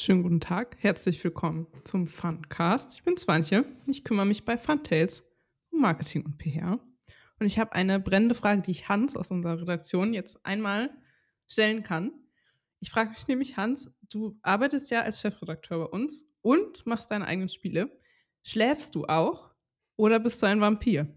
Schönen guten Tag, herzlich willkommen zum Funcast. Ich bin Swantje, ich kümmere mich bei Funtails um Marketing und PR. Und ich habe eine brennende Frage, die ich Hans aus unserer Redaktion jetzt einmal stellen kann. Ich frage mich nämlich, Hans, du arbeitest ja als Chefredakteur bei uns und machst deine eigenen Spiele. Schläfst du auch oder bist du ein Vampir?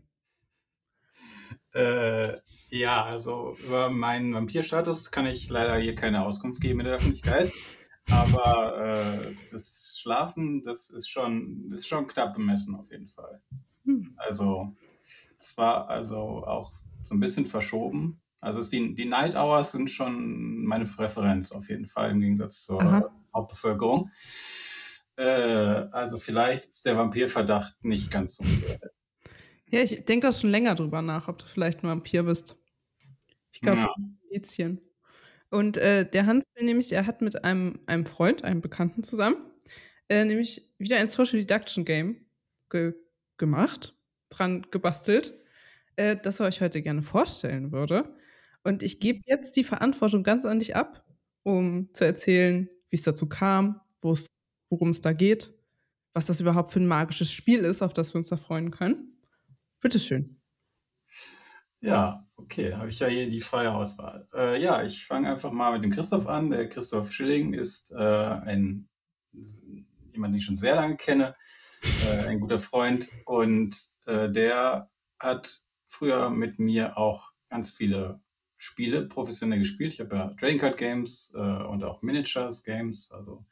Äh, ja, also über meinen Vampirstatus kann ich leider hier keine Auskunft geben in der Öffentlichkeit. Aber äh, das Schlafen, das ist schon, ist schon knapp bemessen auf jeden Fall. Hm. Also es war also auch so ein bisschen verschoben. Also die, die Night Hours sind schon meine Präferenz auf jeden Fall im Gegensatz zur Aha. Hauptbevölkerung. Äh, also vielleicht ist der Vampirverdacht nicht ganz so. Ja, ich denke da schon länger drüber nach, ob du vielleicht ein Vampir bist. Ich glaube, ja. Indizien. Und äh, der Hans will nämlich, er hat mit einem, einem Freund, einem Bekannten zusammen, äh, nämlich wieder ein Social Deduction Game ge gemacht, dran gebastelt, äh, das er euch heute gerne vorstellen würde. Und ich gebe jetzt die Verantwortung ganz an dich ab, um zu erzählen, wie es dazu kam, worum es da geht, was das überhaupt für ein magisches Spiel ist, auf das wir uns da freuen können. Bitteschön. Ja, okay, habe ich ja hier die freie Auswahl. Äh, ja, ich fange einfach mal mit dem Christoph an. Der Christoph Schilling ist äh, ein jemand, den ich schon sehr lange kenne, äh, ein guter Freund und äh, der hat früher mit mir auch ganz viele Spiele professionell gespielt. Ich habe ja Trading Card Games äh, und auch Miniatures Games, also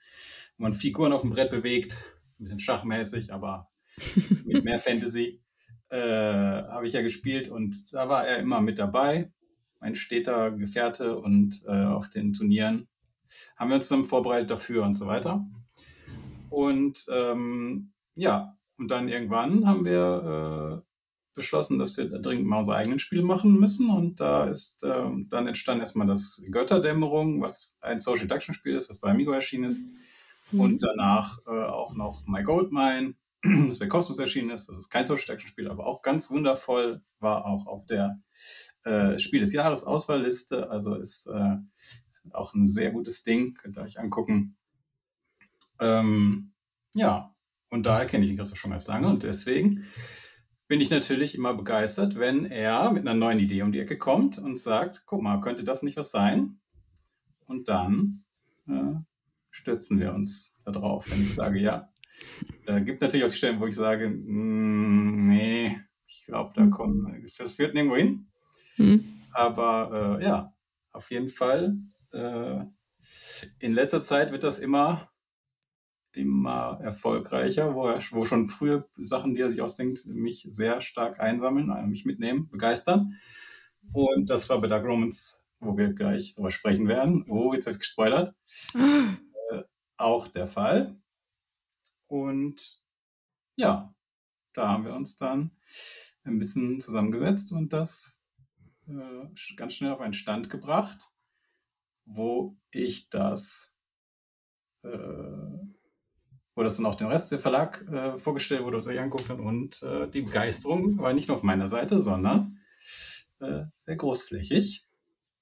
wo man Figuren auf dem Brett bewegt, ein bisschen schachmäßig, aber mit mehr Fantasy äh, habe ich ja gespielt und da war er immer mit dabei, mein steter Gefährte und äh, auf den Turnieren haben wir uns dann vorbereitet dafür und so weiter. Und ähm, ja, und dann irgendwann haben wir äh, beschlossen, dass wir dringend mal unsere eigenen Spiele machen müssen. Und da ist äh, dann entstand erstmal das Götterdämmerung, was ein Social Deduction Spiel ist, was bei Amigo erschienen ist. Mhm. Und danach äh, auch noch My Goldmine, das bei Cosmos erschienen ist. Das ist kein Social Deduction Spiel, aber auch ganz wundervoll, war auch auf der äh, Spiel des Jahres Auswahlliste. Also ist äh, auch ein sehr gutes Ding, könnt ihr euch angucken. Ähm, ja, und daher kenne ich ihn Christoph schon ganz lange und deswegen bin ich natürlich immer begeistert, wenn er mit einer neuen Idee um die Ecke kommt und sagt, guck mal, könnte das nicht was sein? Und dann äh, stürzen wir uns da drauf, wenn ich sage ja. Äh, gibt natürlich auch die Stellen, wo ich sage, mm, nee, ich glaube, da hm. kommen, das führt nirgendwo hin. Mhm. Aber äh, ja, auf jeden Fall. Äh, in letzter Zeit wird das immer, immer erfolgreicher, wo, er, wo schon früher Sachen, die er sich ausdenkt, mich sehr stark einsammeln, also mich mitnehmen, begeistern. Und das war bei Dark Romans, wo wir gleich drüber sprechen werden. Oh, jetzt habe ich gespoilert. äh, auch der Fall. Und ja, da haben wir uns dann ein bisschen zusammengesetzt und das äh, ganz schnell auf einen Stand gebracht, wo ich das, äh, wo das dann auch dem Rest der Verlag äh, vorgestellt wurde, sich angeguckt hat und äh, die Begeisterung war nicht nur auf meiner Seite, sondern äh, sehr großflächig.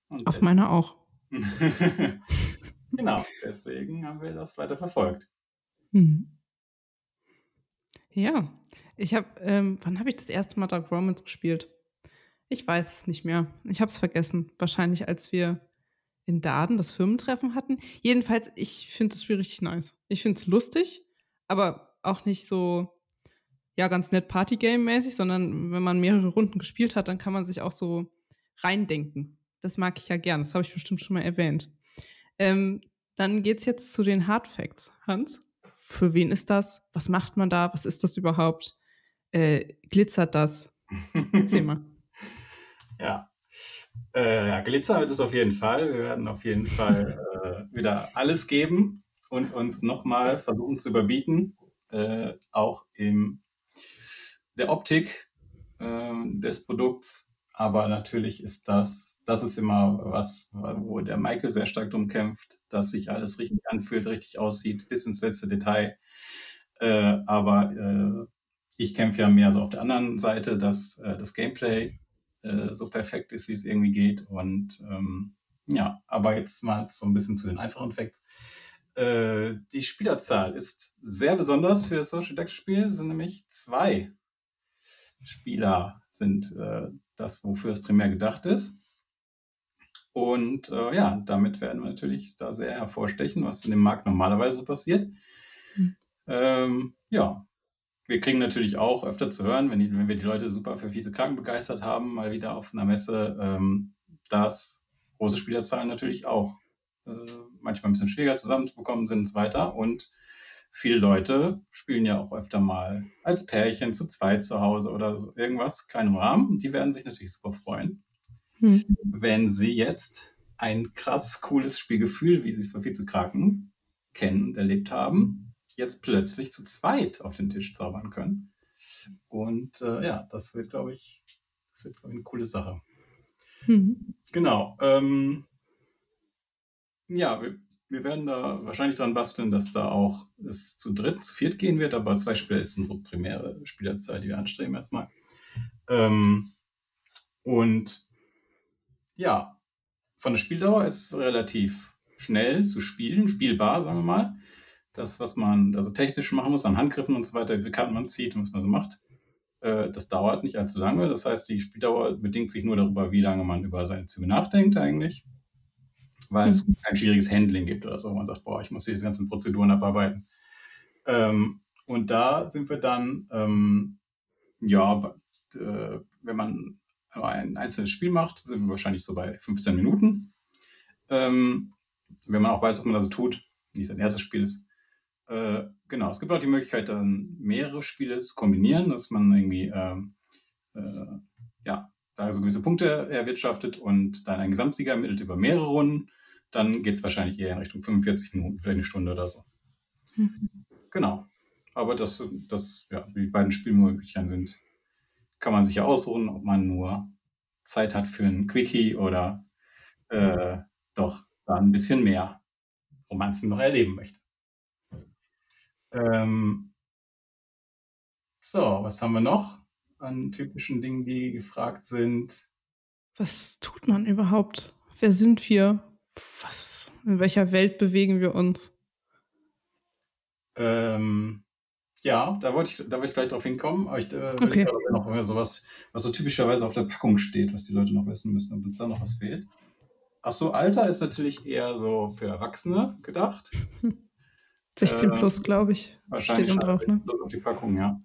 Und auf meiner auch. genau, deswegen haben wir das weiter verfolgt. Mhm. Ja, ich habe, ähm, wann habe ich das erste Mal Dark Romans gespielt? Ich weiß es nicht mehr. Ich habe es vergessen. Wahrscheinlich, als wir in Daden das Firmentreffen hatten. Jedenfalls, ich finde das Spiel richtig nice. Ich finde es lustig, aber auch nicht so, ja, ganz nett Partygame-mäßig, sondern wenn man mehrere Runden gespielt hat, dann kann man sich auch so reindenken. Das mag ich ja gern. Das habe ich bestimmt schon mal erwähnt. Ähm, dann es jetzt zu den Hard Facts. Hans? Für wen ist das? Was macht man da? Was ist das überhaupt? Äh, glitzert das? Erzähl mal. ja. Äh, ja, Glitzer wird es auf jeden Fall. Wir werden auf jeden Fall äh, wieder alles geben und uns nochmal versuchen zu überbieten, äh, auch in der Optik äh, des Produkts aber natürlich ist das, das ist immer was, wo der Michael sehr stark drum kämpft, dass sich alles richtig anfühlt, richtig aussieht, bis ins letzte Detail. Äh, aber äh, ich kämpfe ja mehr so auf der anderen Seite, dass äh, das Gameplay äh, so perfekt ist, wie es irgendwie geht. Und ähm, ja, aber jetzt mal so ein bisschen zu den einfachen Facts. Äh, die Spielerzahl ist sehr besonders für das Social Deduction Spiel. Sind nämlich zwei Spieler sind äh, das, wofür es primär gedacht ist. Und äh, ja, damit werden wir natürlich da sehr hervorstechen, was in dem Markt normalerweise so passiert. Mhm. Ähm, ja, wir kriegen natürlich auch öfter zu hören, wenn, die, wenn wir die Leute super für Vize Kranken begeistert haben, mal wieder auf einer Messe, ähm, dass große Spielerzahlen natürlich auch äh, manchmal ein bisschen schwieriger zusammenzubekommen sind und so weiter. Und viele Leute spielen ja auch öfter mal als Pärchen zu zweit zu Hause oder so irgendwas, kleinem Rahmen. Die werden sich natürlich super freuen, hm. wenn sie jetzt ein krass cooles Spielgefühl, wie sie es von Vizekraken kennen und erlebt haben, jetzt plötzlich zu zweit auf den Tisch zaubern können. Und äh, ja, das wird, glaube ich, das wird, glaube ich, eine coole Sache. Hm. Genau. Ähm, ja, wir, wir werden da wahrscheinlich dran basteln, dass da auch es zu dritt, zu viert gehen wird, aber zwei Spieler ist unsere primäre Spielerzahl, die wir anstreben erstmal. Ähm, und ja, von der Spieldauer ist es relativ schnell zu spielen, spielbar, sagen wir mal. Das, was man also technisch machen muss, an Handgriffen und so weiter, wie viele Karten man zieht und was man so macht, äh, das dauert nicht allzu lange. Das heißt, die Spieldauer bedingt sich nur darüber, wie lange man über seine Züge nachdenkt eigentlich weil es mhm. kein schwieriges Handling gibt oder so. Man sagt, boah, ich muss diese ganzen Prozeduren abarbeiten. Ähm, und da sind wir dann, ähm, ja, äh, wenn man ein einzelnes Spiel macht, sind wir wahrscheinlich so bei 15 Minuten. Ähm, wenn man auch weiß, was man da so tut, wie es sein erstes Spiel ist. Äh, genau, es gibt auch die Möglichkeit, dann mehrere Spiele zu kombinieren, dass man irgendwie, ähm, äh, ja, da so gewisse Punkte erwirtschaftet und dann einen Gesamtsieger ermittelt über mehrere Runden dann geht es wahrscheinlich eher in Richtung 45 Minuten, vielleicht eine Stunde oder so. Mhm. Genau. Aber das, das, ja, die beiden Spielmöglichkeiten sind, kann man sich ja ausruhen, ob man nur Zeit hat für ein Quickie oder äh, doch da ein bisschen mehr Romanzen noch erleben möchte. Ähm, so, was haben wir noch an typischen Dingen, die gefragt sind? Was tut man überhaupt? Wer sind wir? was, in welcher Welt bewegen wir uns? Ähm, ja, da wollte ich, da wollte ich gleich drauf hinkommen. Aber ich äh, okay. noch sowas, was so typischerweise auf der Packung steht, was die Leute noch wissen müssen, ob uns da noch was fehlt. Ach so, Alter ist natürlich eher so für Erwachsene gedacht. 16 äh, plus, glaube ich. Wahrscheinlich steht drauf, ne? auf die Packung, ja.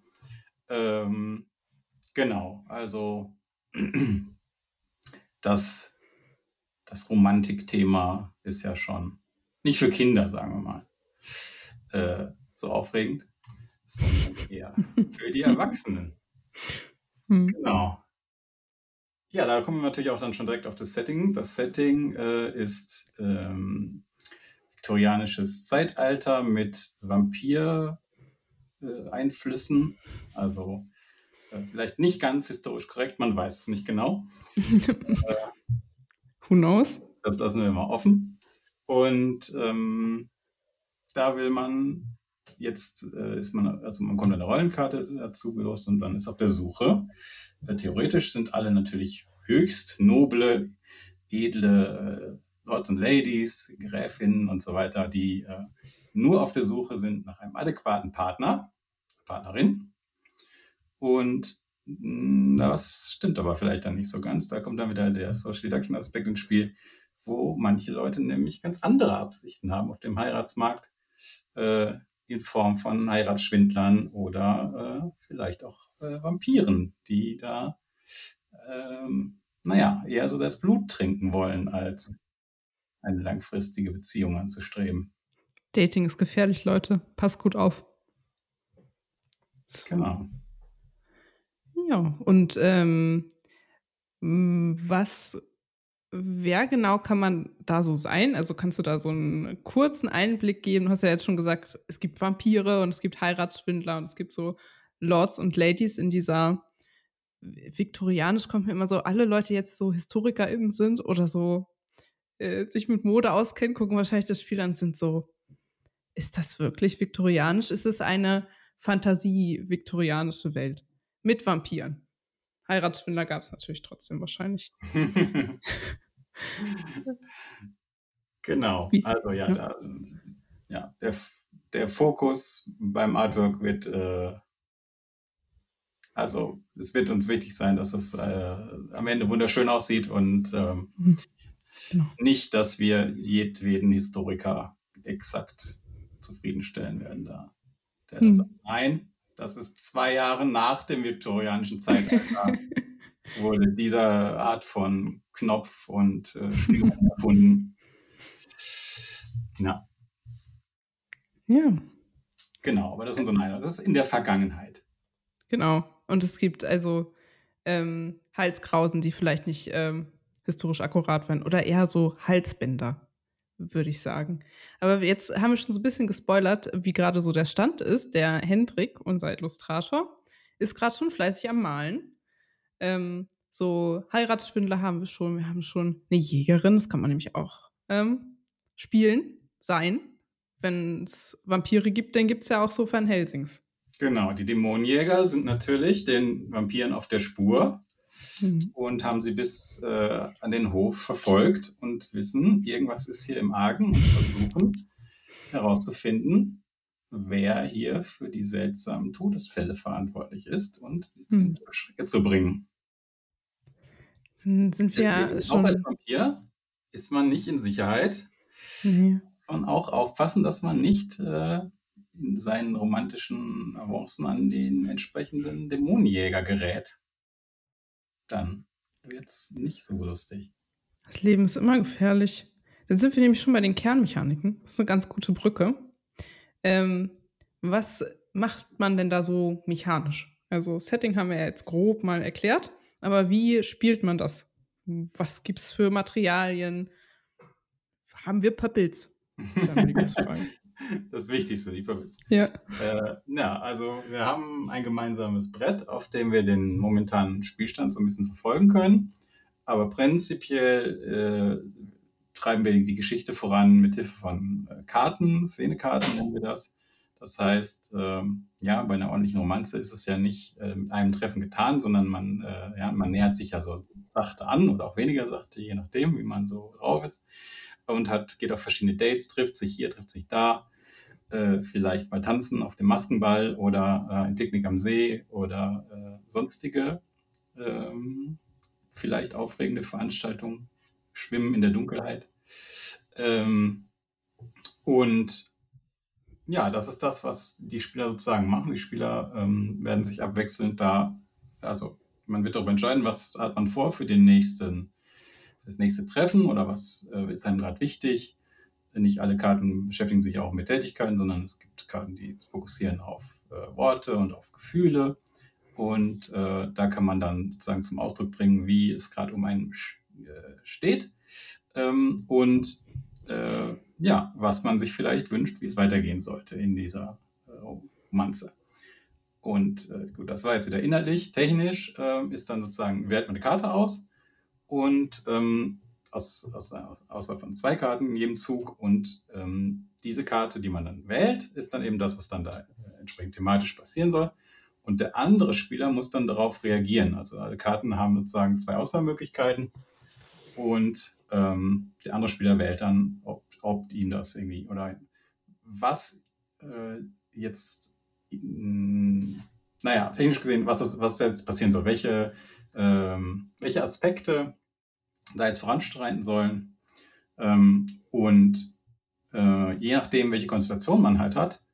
Ähm, genau, also das das Romantikthema ist ja schon nicht für Kinder, sagen wir mal, äh, so aufregend, sondern eher für die Erwachsenen. Hm. Genau. Ja, da kommen wir natürlich auch dann schon direkt auf das Setting. Das Setting äh, ist ähm, viktorianisches Zeitalter mit Vampir-Einflüssen. Äh, also vielleicht nicht ganz historisch korrekt, man weiß es nicht genau. äh, Who knows? Das lassen wir mal offen. Und ähm, da will man jetzt äh, ist man, also man kommt eine Rollenkarte dazu gelost und dann ist auf der Suche. Äh, theoretisch sind alle natürlich höchst noble, edle äh, Lords und Ladies, Gräfinnen und so weiter, die äh, nur auf der Suche sind nach einem adäquaten Partner, Partnerin. Und hm, das stimmt aber vielleicht dann nicht so ganz. Da kommt dann wieder der Social Deduction Aspekt ins Spiel, wo manche Leute nämlich ganz andere Absichten haben auf dem Heiratsmarkt äh, in Form von Heiratsschwindlern oder äh, vielleicht auch äh, Vampiren, die da, ähm, naja, eher so das Blut trinken wollen, als eine langfristige Beziehung anzustreben. Dating ist gefährlich, Leute. Passt gut auf. Genau. Ja, und ähm, was, wer genau kann man da so sein? Also kannst du da so einen kurzen Einblick geben? Du hast ja jetzt schon gesagt, es gibt Vampire und es gibt Heiratsschwindler und es gibt so Lords und Ladies in dieser viktorianisch kommt mir immer so, alle Leute jetzt so HistorikerInnen sind oder so äh, sich mit Mode auskennen, gucken wahrscheinlich das Spiel an und sind so, ist das wirklich viktorianisch? Ist es eine Fantasie-viktorianische Welt? Mit Vampiren. Heiratsschwindler gab es natürlich trotzdem wahrscheinlich. genau. Also ja, ja. Da, ja, der, der Fokus beim Artwork wird, äh, also es wird uns wichtig sein, dass es äh, am Ende wunderschön aussieht und ähm, mhm. genau. nicht, dass wir jedweden Historiker exakt zufriedenstellen werden da. Der dann mhm. sagt, nein, das ist zwei Jahre nach dem viktorianischen Zeitalter wurde dieser Art von Knopf und äh, erfunden. Ja. Ja. Genau, aber das ist unser Nein. Das ist in der Vergangenheit. Genau. Und es gibt also ähm, Halskrausen, die vielleicht nicht ähm, historisch akkurat werden oder eher so Halsbänder, würde ich sagen. Aber jetzt haben wir schon so ein bisschen gespoilert, wie gerade so der Stand ist. Der Hendrik, unser Illustrator, ist gerade schon fleißig am Malen. Ähm, so Heiratsschwindler haben wir schon. Wir haben schon eine Jägerin, das kann man nämlich auch ähm, spielen, sein. Wenn es Vampire gibt, dann gibt es ja auch so Van Helsings. Genau, die Dämonenjäger sind natürlich den Vampiren auf der Spur mhm. und haben sie bis äh, an den Hof verfolgt und wissen, irgendwas ist hier im Argen und versuchen herauszufinden, wer hier für die seltsamen Todesfälle verantwortlich ist und die mhm. Schrecke zu bringen. Sind wir schon. Auch als Vampir ist man nicht in Sicherheit. Mhm. Und auch aufpassen, dass man nicht äh, in seinen romantischen Avancen an den entsprechenden Dämonenjäger gerät. Dann wird es nicht so lustig. Das Leben ist immer gefährlich. Dann sind wir nämlich schon bei den Kernmechaniken. Das ist eine ganz gute Brücke. Ähm, was macht man denn da so mechanisch? Also Setting haben wir ja jetzt grob mal erklärt, aber wie spielt man das? Was gibt es für Materialien? Haben wir Pöppels? Das ist ja die große Frage. Das Wichtigste, die Pöppels. Ja. Äh, ja, also wir haben ein gemeinsames Brett, auf dem wir den momentanen Spielstand so ein bisschen verfolgen können. Aber prinzipiell äh, treiben wir die Geschichte voran mit Hilfe von äh, Karten, Szenekarten nennen wir das. Das heißt, ähm, ja, bei einer ordentlichen Romanze ist es ja nicht äh, mit einem Treffen getan, sondern man, äh, ja, man nähert sich ja so sachte an oder auch weniger sachte, je nachdem, wie man so drauf ist. Und hat, geht auf verschiedene Dates, trifft sich hier, trifft sich da, äh, vielleicht mal tanzen auf dem Maskenball oder äh, ein Picknick am See oder äh, sonstige ähm, vielleicht aufregende Veranstaltungen, Schwimmen in der Dunkelheit. Ähm, und ja, das ist das, was die Spieler sozusagen machen. Die Spieler ähm, werden sich abwechselnd da, also man wird darüber entscheiden, was hat man vor für den nächsten, das nächste Treffen oder was äh, ist einem gerade wichtig. Nicht alle Karten beschäftigen sich auch mit Tätigkeiten, sondern es gibt Karten, die fokussieren auf äh, Worte und auf Gefühle. Und äh, da kann man dann sozusagen zum Ausdruck bringen, wie es gerade um einen äh, steht. Ähm, und äh, ja, was man sich vielleicht wünscht, wie es weitergehen sollte in dieser äh, Romanze. Und äh, gut, das war jetzt wieder innerlich. Technisch äh, ist dann sozusagen, wählt man eine Karte aus und ähm, aus, aus, aus Auswahl von zwei Karten in jedem Zug. Und ähm, diese Karte, die man dann wählt, ist dann eben das, was dann da äh, entsprechend thematisch passieren soll. Und der andere Spieler muss dann darauf reagieren. Also alle Karten haben sozusagen zwei Auswahlmöglichkeiten. Und ähm, der andere Spieler wählt dann, ob ob ihm das irgendwie oder was äh, jetzt, mh, naja, technisch gesehen, was, das, was jetzt passieren soll, welche, ähm, welche Aspekte da jetzt voranstreiten sollen. Ähm, und äh, je nachdem, welche Konstellation man halt hat,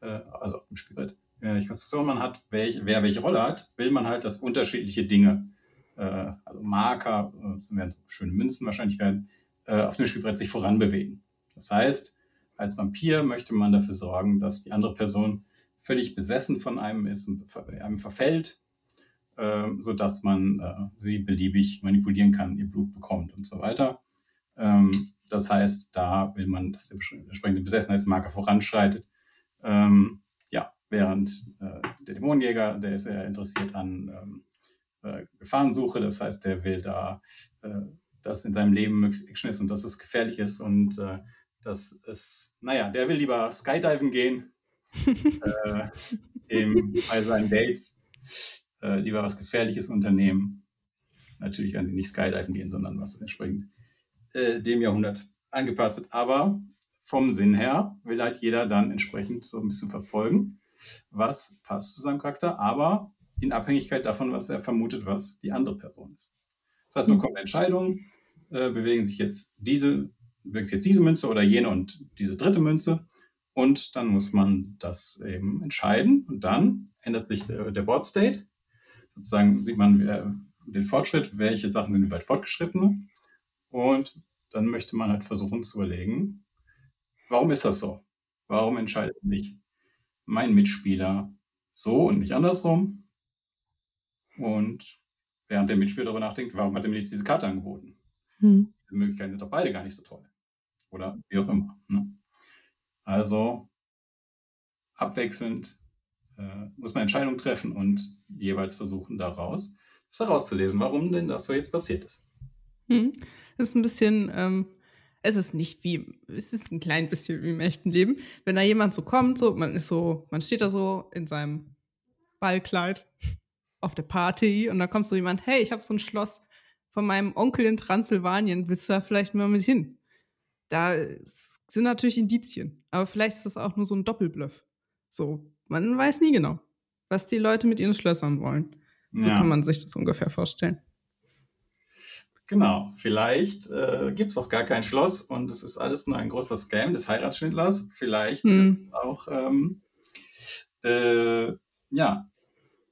äh, also auf dem Spielbrett, welche Konstellation man hat, welch, wer welche Rolle hat, will man halt, dass unterschiedliche Dinge, äh, also Marker, das werden so schöne Münzen wahrscheinlich werden, äh, auf dem Spielbrett sich voranbewegen. Das heißt, als Vampir möchte man dafür sorgen, dass die andere Person völlig besessen von einem ist und einem verfällt, äh, sodass man äh, sie beliebig manipulieren kann, ihr Blut bekommt und so weiter. Ähm, das heißt, da will man, dass der entsprechende Besessenheitsmarker voranschreitet. Ähm, ja, während äh, der Dämonenjäger, der ist eher interessiert an ähm, äh, Gefahrensuche, das heißt, der will da, äh, dass in seinem Leben möglichst Action ist und dass es gefährlich ist und äh, das ist, naja, der will lieber Skydiven gehen äh, im, bei seinen Dates. Äh, lieber was Gefährliches unternehmen. Natürlich werden sie nicht Skydiven gehen, sondern was entsprechend äh, dem Jahrhundert angepasst ist. Aber vom Sinn her will halt jeder dann entsprechend so ein bisschen verfolgen, was passt zu seinem Charakter, aber in Abhängigkeit davon, was er vermutet, was die andere Person ist. Das heißt, man mhm. kommt eine Entscheidung, äh, bewegen sich jetzt diese, bewegt sich jetzt diese Münze oder jene und diese dritte Münze und dann muss man das eben entscheiden und dann ändert sich der, der Board State. Sozusagen sieht man äh, den Fortschritt, welche Sachen sind weit fortgeschrittene und dann möchte man halt versuchen zu überlegen, warum ist das so? Warum entscheidet sich mein Mitspieler so und nicht andersrum? Und während der Mitspieler darüber nachdenkt, warum hat er mir jetzt diese Karte angeboten? Hm. Die Möglichkeiten sind doch beide gar nicht so toll. Oder wie auch immer. Ne? Also abwechselnd äh, muss man Entscheidungen treffen und jeweils versuchen, daraus was herauszulesen, warum denn das so jetzt passiert ist. Hm. Das ist ein bisschen, ähm, es ist nicht wie, es ist ein klein bisschen wie im echten Leben. Wenn da jemand so kommt, so, man ist so, man steht da so in seinem Ballkleid auf der Party und da kommt so jemand, hey, ich habe so ein Schloss von meinem Onkel in Transsilvanien, willst du da vielleicht mal mit hin? Da sind natürlich Indizien, aber vielleicht ist das auch nur so ein Doppelbluff. So, man weiß nie genau, was die Leute mit ihren Schlössern wollen. So ja. kann man sich das ungefähr vorstellen. Genau, vielleicht äh, gibt es auch gar kein Schloss und es ist alles nur ein großer Scam des Heiratsschwindlers. Vielleicht hm. auch ähm, äh, ja,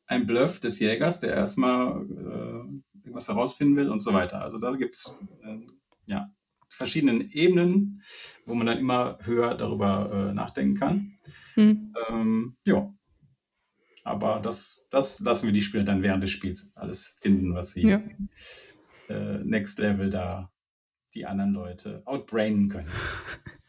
ein Bluff des Jägers, der erstmal äh, irgendwas herausfinden will und so weiter. Also da gibt es äh, ja, verschiedene Ebenen, wo man dann immer höher darüber äh, nachdenken kann. Hm. Ähm, ja. Aber das, das lassen wir die Spieler dann während des Spiels alles finden, was sie ja. äh, Next Level da die anderen Leute outbrainen können.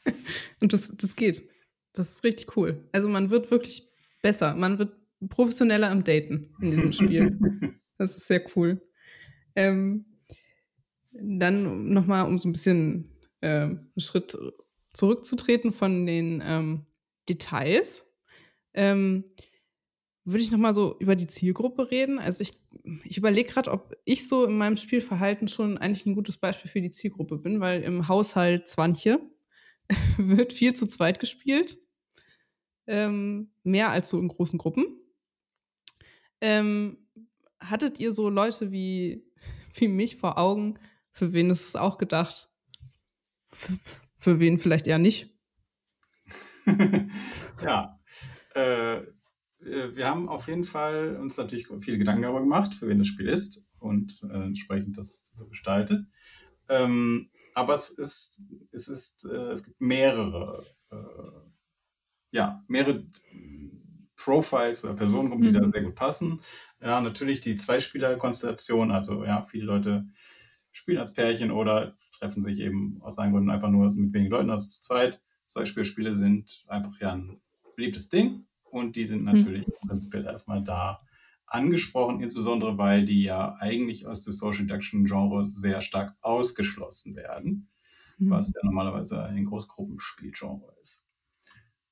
und das, das geht. Das ist richtig cool. Also man wird wirklich besser. Man wird professioneller am Daten in diesem Spiel. das ist sehr cool. Ähm, dann nochmal, um so ein bisschen äh, einen Schritt zurückzutreten von den ähm, Details, ähm, würde ich nochmal so über die Zielgruppe reden. Also ich, ich überlege gerade, ob ich so in meinem Spielverhalten schon eigentlich ein gutes Beispiel für die Zielgruppe bin, weil im Haushalt Zwantje wird viel zu zweit gespielt. Ähm, mehr als so in großen Gruppen. Ähm, hattet ihr so Leute wie, wie mich vor Augen, für wen ist es auch gedacht? Für, für wen vielleicht eher nicht? ja, äh, wir haben auf jeden Fall uns natürlich viele Gedanken darüber gemacht, für wen das Spiel ist und äh, entsprechend das so gestaltet. Ähm, aber es ist, es ist, äh, es gibt mehrere, äh, ja, mehrere Profiles oder Personengruppen, die mhm. da sehr gut passen. Ja, natürlich die Zweispieler-Konstellation, also ja, viele Leute spielen als Pärchen oder treffen sich eben aus einem Grund einfach nur mit wenigen Leuten, also zu zweit. Zweispielspiele sind einfach ja ein beliebtes Ding und die sind natürlich mhm. prinzipiell erstmal da angesprochen, insbesondere weil die ja eigentlich aus dem Social Deduction Genre sehr stark ausgeschlossen werden, mhm. was ja normalerweise ein Großgruppenspielgenre ist.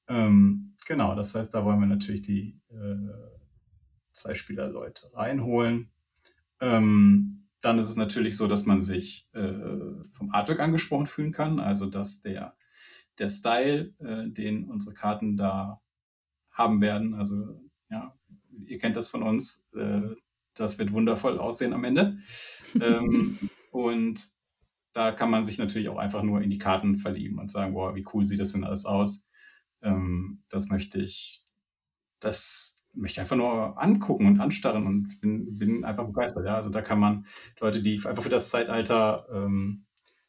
Ähm, genau, das heißt, da wollen wir natürlich die äh, zwei Spieler-Leute reinholen. Ähm, dann ist es natürlich so, dass man sich äh, vom Artwork angesprochen fühlen kann, also dass der, der Style, äh, den unsere Karten da haben werden, also ja, ihr kennt das von uns, äh, das wird wundervoll aussehen am Ende. ähm, und da kann man sich natürlich auch einfach nur in die Karten verlieben und sagen, boah, wie cool sieht das denn alles aus ähm, das möchte ich, das möchte ich einfach nur angucken und anstarren und bin, bin einfach begeistert. Ja? Also da kann man Leute, die einfach für das Zeitalter, ähm,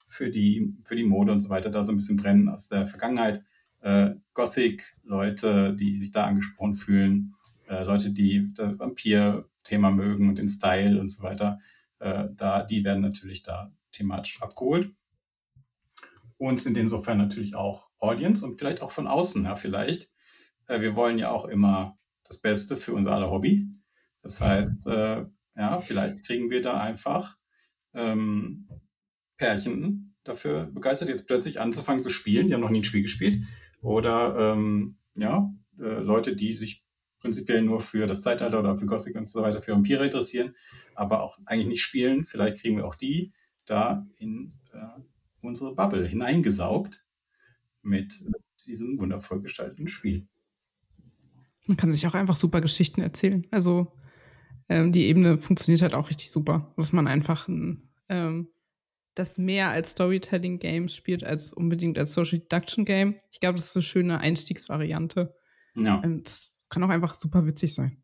für, die, für die Mode und so weiter da so ein bisschen brennen aus der Vergangenheit, äh, Gothic, Leute, die sich da angesprochen fühlen, äh, Leute, die das Vampir-Thema mögen und den Style und so weiter, äh, da, die werden natürlich da thematisch abgeholt und sind insofern natürlich auch Audience und vielleicht auch von außen, ja, vielleicht. Äh, wir wollen ja auch immer das Beste für unser aller Hobby. Das heißt, äh, ja, vielleicht kriegen wir da einfach ähm, Pärchen dafür begeistert, jetzt plötzlich anzufangen zu spielen. Die haben noch nie ein Spiel gespielt. Oder ähm, ja, äh, Leute, die sich prinzipiell nur für das Zeitalter oder für Gothic und so weiter, für Vampire interessieren, aber auch eigentlich nicht spielen. Vielleicht kriegen wir auch die da in äh, unsere Bubble hineingesaugt mit diesem wundervoll gestalteten Spiel. Man kann sich auch einfach super Geschichten erzählen. Also ähm, die Ebene funktioniert halt auch richtig super, dass man einfach ein, ähm, das mehr als Storytelling-Games spielt, als unbedingt als Social Deduction-Game. Ich glaube, das ist eine schöne Einstiegsvariante. Ja. Ähm, das kann auch einfach super witzig sein.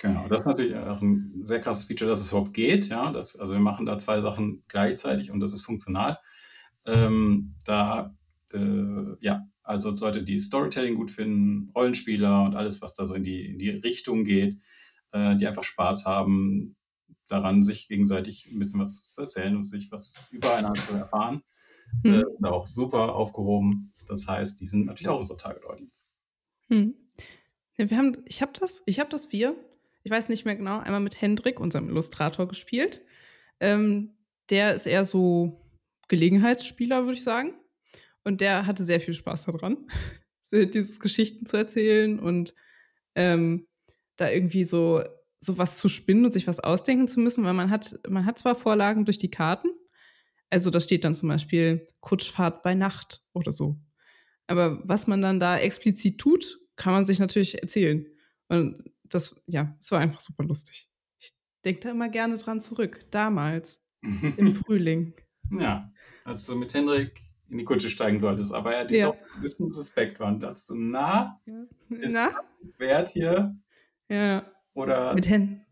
Genau, das ist natürlich auch ein sehr krasses Feature, dass es überhaupt geht. Ja, das, also wir machen da zwei Sachen gleichzeitig und das ist funktional. Ähm, da, äh, ja, also Leute, die Storytelling gut finden, Rollenspieler und alles, was da so in die, in die Richtung geht, äh, die einfach Spaß haben, daran sich gegenseitig ein bisschen was zu erzählen und sich was übereinander zu erfahren. Hm. Äh, da auch super aufgehoben. Das heißt, die sind natürlich auch unsere Target Audience. Hm. Ja, wir haben, ich habe das, ich habe das wir, ich weiß nicht mehr genau, einmal mit Hendrik, unserem Illustrator, gespielt. Ähm, der ist eher so Gelegenheitsspieler, würde ich sagen. Und der hatte sehr viel Spaß daran, dieses Geschichten zu erzählen und ähm, da irgendwie so, so was zu spinnen und sich was ausdenken zu müssen, weil man hat, man hat zwar Vorlagen durch die Karten, also da steht dann zum Beispiel Kutschfahrt bei Nacht oder so. Aber was man dann da explizit tut, kann man sich natürlich erzählen. Und das, ja, es war einfach super lustig. Ich denke da immer gerne dran zurück. Damals, im Frühling. Ja, als du mit Hendrik in die Kutsche steigen solltest, aber er dir Ja. doch ein bisschen suspekt war. Und dachtest du, na, Ja. ist Na? es wert hier? Ja. Oder Mit, Hen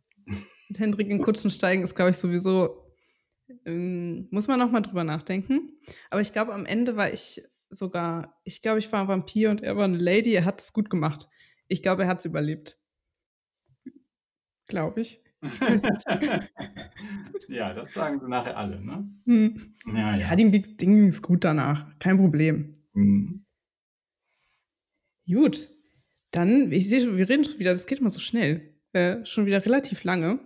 mit Hendrik in Kutschen steigen ist, glaube ich, sowieso, ähm, muss man noch mal drüber nachdenken. Aber ich glaube, am Ende war ich sogar, ich glaube, ich war ein Vampir und er war eine Lady. Er hat es gut gemacht. Ich glaube, er hat es überlebt. Glaube ich. ja, das sagen sie nachher alle, ne? Hm. Ja, Ja, dem ging ging's gut danach. Kein Problem. Mhm. Gut. Dann, ich sehe schon, wir reden schon wieder, das geht mal so schnell. Äh, schon wieder relativ lange.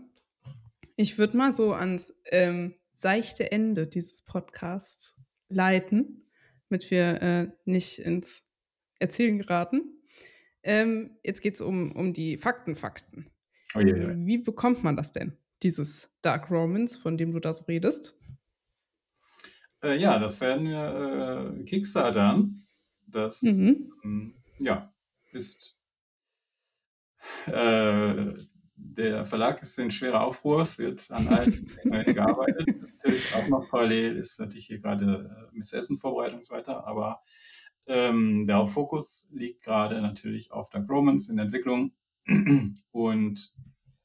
Ich würde mal so ans ähm, seichte Ende dieses Podcasts leiten, damit wir äh, nicht ins Erzählen geraten. Ähm, jetzt geht es um, um die Fakten. Oh je, je. Wie bekommt man das denn, dieses Dark Romance, von dem du da so redest? Äh, ja, das werden wir äh, kickstartern. Das Mhm. ähm, ja, ist äh, der Verlag ist in schwerer Aufruhr, es wird an allen gearbeitet. natürlich auch noch parallel ist natürlich hier gerade äh, Miss Essen Vorbereitung und so weiter, aber ähm, der Hauptfokus liegt gerade natürlich auf Dark Romance in der Entwicklung. Und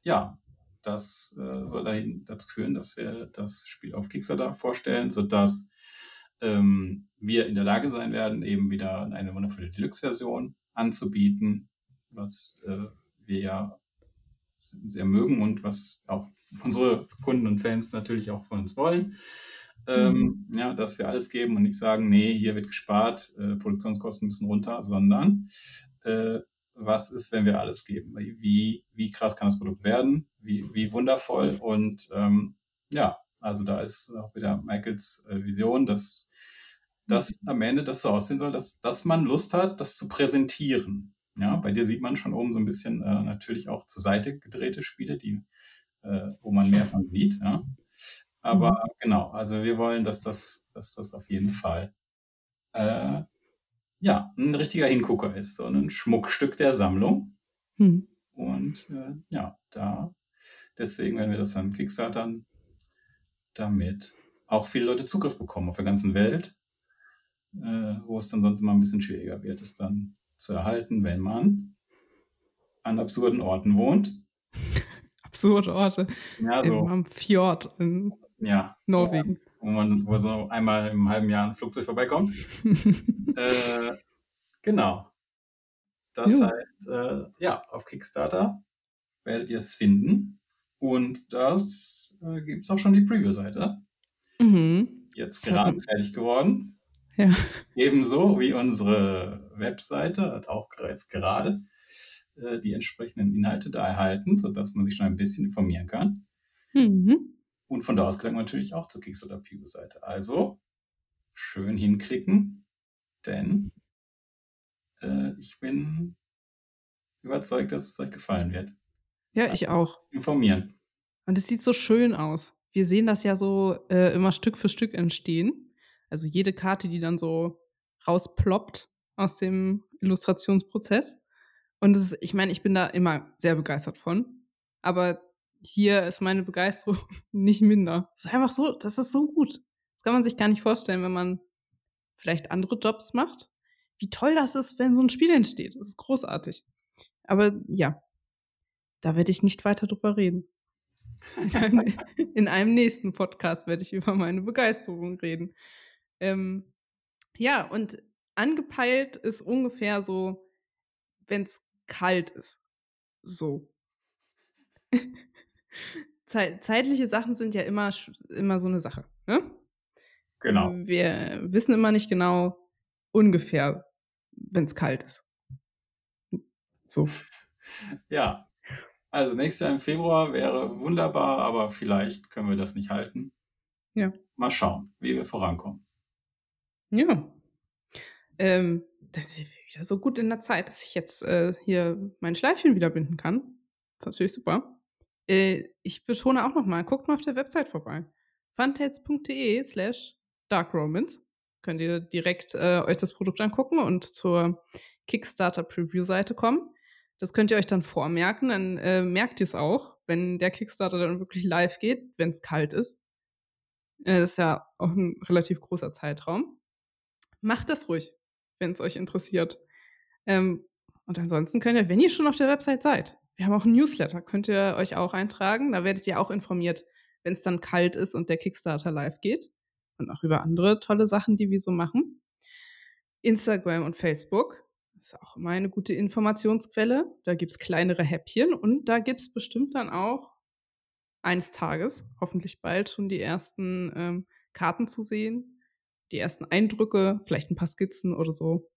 ja, das äh, soll dahin, dazu führen, dass wir das Spiel auf Kickstarter vorstellen, sodass ähm, wir in der Lage sein werden, eben wieder eine wundervolle Deluxe-Version anzubieten, was äh, wir ja sehr mögen und was auch unsere Kunden und Fans natürlich auch von uns wollen. Ähm, ja, dass wir alles geben und nicht sagen, nee, hier wird gespart, äh, Produktionskosten müssen runter, sondern äh, was ist, wenn wir alles geben? Wie, wie krass kann das Produkt werden? Wie, wie wundervoll? Und ähm, ja, also da ist auch wieder Michaels äh, Vision, dass dass am Ende das so aussehen soll, dass, dass man Lust hat, das zu präsentieren. Ja, bei dir sieht man schon oben so ein bisschen äh, natürlich auch zur Seite gedrehte Spiele, die, äh, wo man mehr von sieht. Ja. Aber genau, also wir wollen, dass das, dass das auf jeden Fall äh, ja, ein richtiger Hingucker ist, so ein Schmuckstück der Sammlung. Hm. Und äh, ja, da deswegen werden wir das dann kickstartern, damit auch viele Leute Zugriff bekommen auf der ganzen Welt, äh, wo es dann sonst immer ein bisschen schwieriger wird, es dann zu erhalten, wenn man an absurden Orten wohnt. Absurde Orte. Ja, so, am Fjord in ja, Norwegen. wo man, wo so einmal im halben Jahr ein Flugzeug vorbeikommt. Äh, genau. Das Jo. heißt, äh, ja, auf Kickstarter werdet ihr es finden. Und das äh, gibt es auch schon die Preview-Seite. mhm. Jetzt gerade fertig geworden. Ja. Ebenso wie unsere Webseite hat auch jetzt gerade äh, die entsprechenden Inhalte da erhalten, sodass man sich schon ein bisschen informieren kann. Mhm. Und von da aus gelangt man natürlich auch zur Kickstarter Preview-Seite. Also schön hinklicken, denn äh, ich bin überzeugt, dass es euch gefallen wird. Ja, ich auch. Informieren. Und es sieht so schön aus. Wir sehen das ja so äh, immer Stück für Stück entstehen. Also jede Karte, die dann so rausploppt aus dem Illustrationsprozess. Und ist, ich meine, ich bin da immer sehr begeistert von. Aber hier ist meine Begeisterung nicht minder. Das ist einfach so, das ist so gut. Das kann man sich gar nicht vorstellen, wenn man vielleicht andere Jobs macht. Wie toll das ist, wenn so ein Spiel entsteht. Das ist großartig. Aber ja, da werde ich nicht weiter drüber reden. In einem, in einem nächsten Podcast werde ich über meine Begeisterung reden. Ähm, ja, und angepeilt ist ungefähr so, wenn es kalt ist. So. Zeit, zeitliche Sachen sind ja immer, immer so eine Sache. Ne? Genau. Wir wissen immer nicht genau ungefähr, wenn es kalt ist. So. Ja. Also nächstes Jahr im Februar wäre wunderbar, aber vielleicht können wir das nicht halten. Ja. Mal schauen, wie wir vorankommen. Ja. Ähm, das ist wieder so gut in der Zeit, dass ich jetzt äh, hier mein Schleifchen wieder binden kann. Das ist natürlich super. Äh, ich betone auch nochmal, guckt mal auf der Website vorbei. funtails.de slash darkromance. Könnt ihr direkt äh, euch das Produkt angucken und zur Kickstarter Preview Seite kommen. Das könnt ihr euch dann vormerken, dann äh, merkt ihr es auch, wenn der Kickstarter dann wirklich live geht, wenn es kalt ist. Äh, das ist ja auch ein relativ großer Zeitraum. Macht das ruhig, wenn es euch interessiert. Ähm, und ansonsten könnt ihr, wenn ihr schon auf der Website seid, wir haben auch ein Newsletter, könnt ihr euch auch eintragen. Da werdet ihr auch informiert, wenn es dann kalt ist und der Kickstarter live geht. Und auch über andere tolle Sachen, die wir so machen. Instagram und Facebook ist auch immer eine gute Informationsquelle. Da gibt es kleinere Häppchen und da gibt es bestimmt dann auch eines Tages, hoffentlich bald, schon die ersten ähm, Karten zu sehen, die ersten Eindrücke, vielleicht ein paar Skizzen oder so.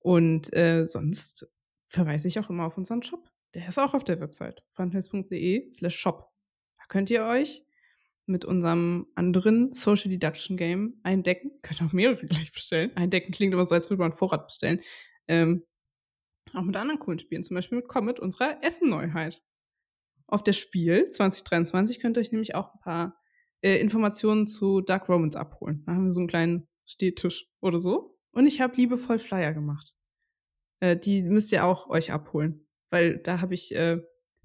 Und äh, sonst verweise ich auch immer auf unseren Shop. Der ist auch auf der Website, funfest.de slash shop. Da könnt ihr euch mit unserem anderen Social Deduction Game eindecken. Könnt auch mehrere gleich bestellen. Eindecken klingt immer so, als würde man Vorrat bestellen. Ähm, auch mit anderen coolen Spielen, zum Beispiel mit Comet, unserer Essen-Neuheit. Auf der Spiel 2023 könnt ihr euch nämlich auch ein paar äh, Informationen zu Dark Romans abholen. Da haben wir so einen kleinen Stehtisch oder so. Und ich habe liebevoll Flyer gemacht. Äh, die müsst ihr auch euch abholen, weil da habe ich äh,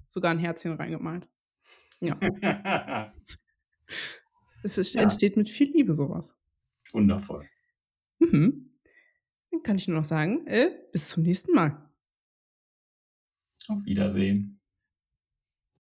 sogar ein Herzchen reingemalt. Ja. es ist, ja. entsteht mit viel Liebe sowas. Wundervoll. Mhm. Dann kann ich nur noch sagen, äh, bis zum nächsten Mal. Auf Wiedersehen.